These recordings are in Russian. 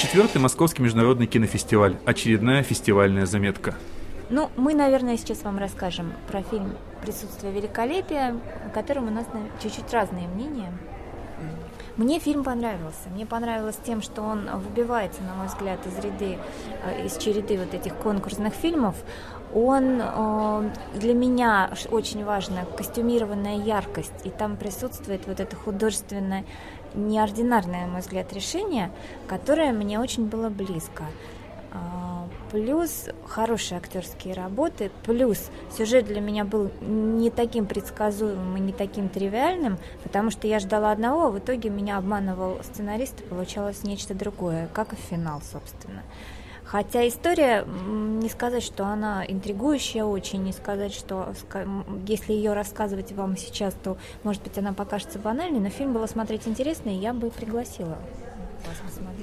Четвертый Московский международный кинофестиваль. Очередная фестивальная заметка. Ну, мы, наверное, сейчас вам расскажем про фильм «Присутствие великолепия», о котором у нас чуть-чуть разные мнения. Мне фильм понравился. Мне понравилось тем, что он выбивается, на мой взгляд, из ряды, э, из череды вот этих конкурсных фильмов. Он э, для меня очень важно костюмированная яркость, и там присутствует вот это художественное, неординарное, на мой взгляд, решение, которое мне очень было близко. А, плюс хорошие актерские работы, плюс сюжет для меня был не таким предсказуемым и не таким тривиальным, потому что я ждала одного, а в итоге меня обманывал сценарист, и получалось нечто другое, как и финал, собственно. Хотя история, не сказать, что она интригующая очень, не сказать, что если ее рассказывать вам сейчас, то, может быть, она покажется банальной, но фильм было смотреть интересно, и я бы пригласила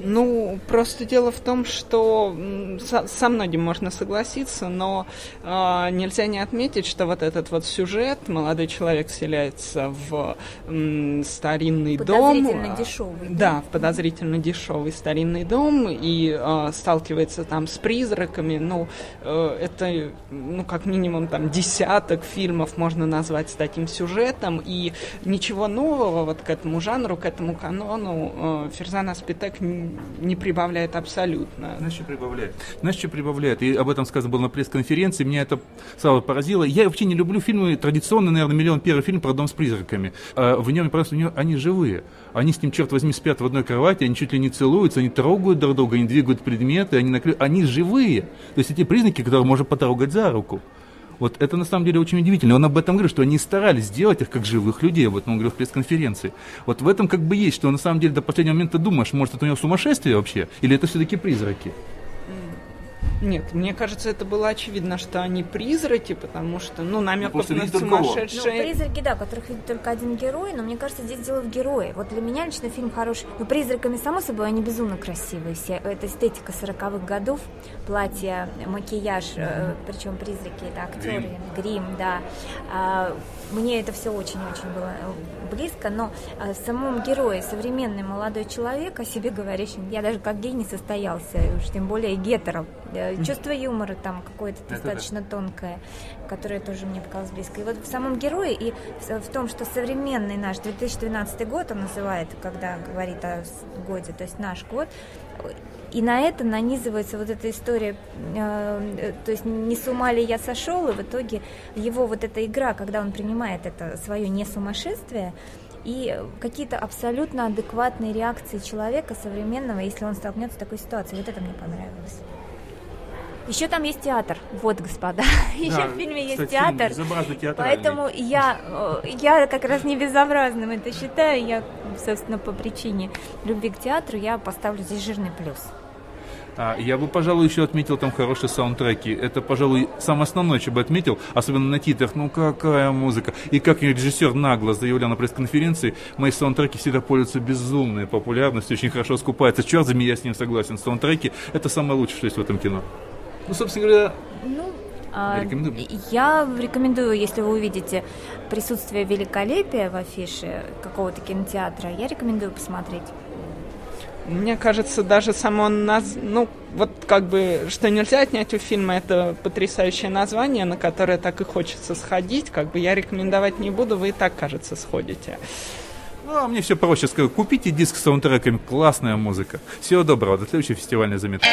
ну, просто дело в том, что со, со многим можно согласиться, но э, нельзя не отметить, что вот этот вот сюжет, молодой человек вселяется в м, старинный дом. Подозрительно дешевый. Да, в подозрительно дешевый старинный дом и э, сталкивается там с призраками. Ну, э, это, ну, как минимум там десяток фильмов можно назвать с таким сюжетом, и ничего нового вот к этому жанру, к этому канону э, Ферзан Аспитек не прибавляет абсолютно. Знаешь, что прибавляет? Знаешь, что прибавляет? И об этом сказано было на пресс-конференции. Меня это сразу поразило. Я вообще не люблю фильмы, традиционно, наверное, миллион первый фильм про дом с призраками. А в нем просто в нем, они живые. Они с ним, черт возьми, спят в одной кровати, они чуть ли не целуются, они трогают друг друга, они двигают предметы, они, накры... они живые. То есть эти признаки, которые можно потрогать за руку. Вот это на самом деле очень удивительно. Он об этом говорит, что они старались сделать их как живых людей. Вот он говорил в пресс-конференции. Вот в этом как бы есть, что на самом деле до последнего момента думаешь, может это у него сумасшествие вообще, или это все-таки призраки. Нет, мне кажется, это было очевидно, что они призраки, потому что, ну, намеков на сумасшедшие... Ну, призраки, да, которых видит только один герой, но мне кажется, здесь дело в герое. Вот для меня лично фильм хороший. Ну, призраками, само собой, они безумно красивые все. Это эстетика 40-х годов, платья, макияж, mm-hmm. причем призраки, это актеры, грим, грим да. А, мне это все очень-очень было э, близко, но а, в самом герое современный молодой человек о себе говорящий, я даже как гей не состоялся, уж тем более гетеро, э, чувство юмора там какое-то достаточно тонкое, которое тоже мне показалось близко. И вот в самом герое и в том, что современный наш 2012 год он называет, когда говорит о годе, то есть наш год, и на это нанизывается вот эта история, э, то есть не с ума ли я сошел, и в итоге его вот эта игра, когда он принимает это свое не сумасшествие, и какие-то абсолютно адекватные реакции человека современного, если он столкнется с такой ситуацией. Вот это мне понравилось. Еще там есть театр. Вот, господа. Еще да, в фильме есть театр. Поэтому я, э, я как раз не безобразным это считаю. Я, собственно, по причине любви к театру я поставлю здесь жирный плюс. А, я бы, пожалуй, еще отметил там хорошие саундтреки. Это, пожалуй, самое основное, что бы отметил, особенно на титрах. Ну какая музыка. И как режиссер нагло заявлял на пресс-конференции, мои саундтреки всегда пользуются безумной популярностью, очень хорошо скупаются. Черт за меня с ним согласен. Саундтреки – это самое лучшее, что есть в этом кино. Ну, собственно говоря, ну, а, Я рекомендую, если вы увидите присутствие великолепия в афише какого-то кинотеатра, я рекомендую посмотреть. Мне кажется, даже само наз... ну, вот как бы, что нельзя отнять у фильма, это потрясающее название, на которое так и хочется сходить. Как бы я рекомендовать не буду, вы и так, кажется, сходите. Ну, а мне все проще. Скажу, купите диск с саундтреками, классная музыка. Всего доброго, до следующей фестивальной заметки.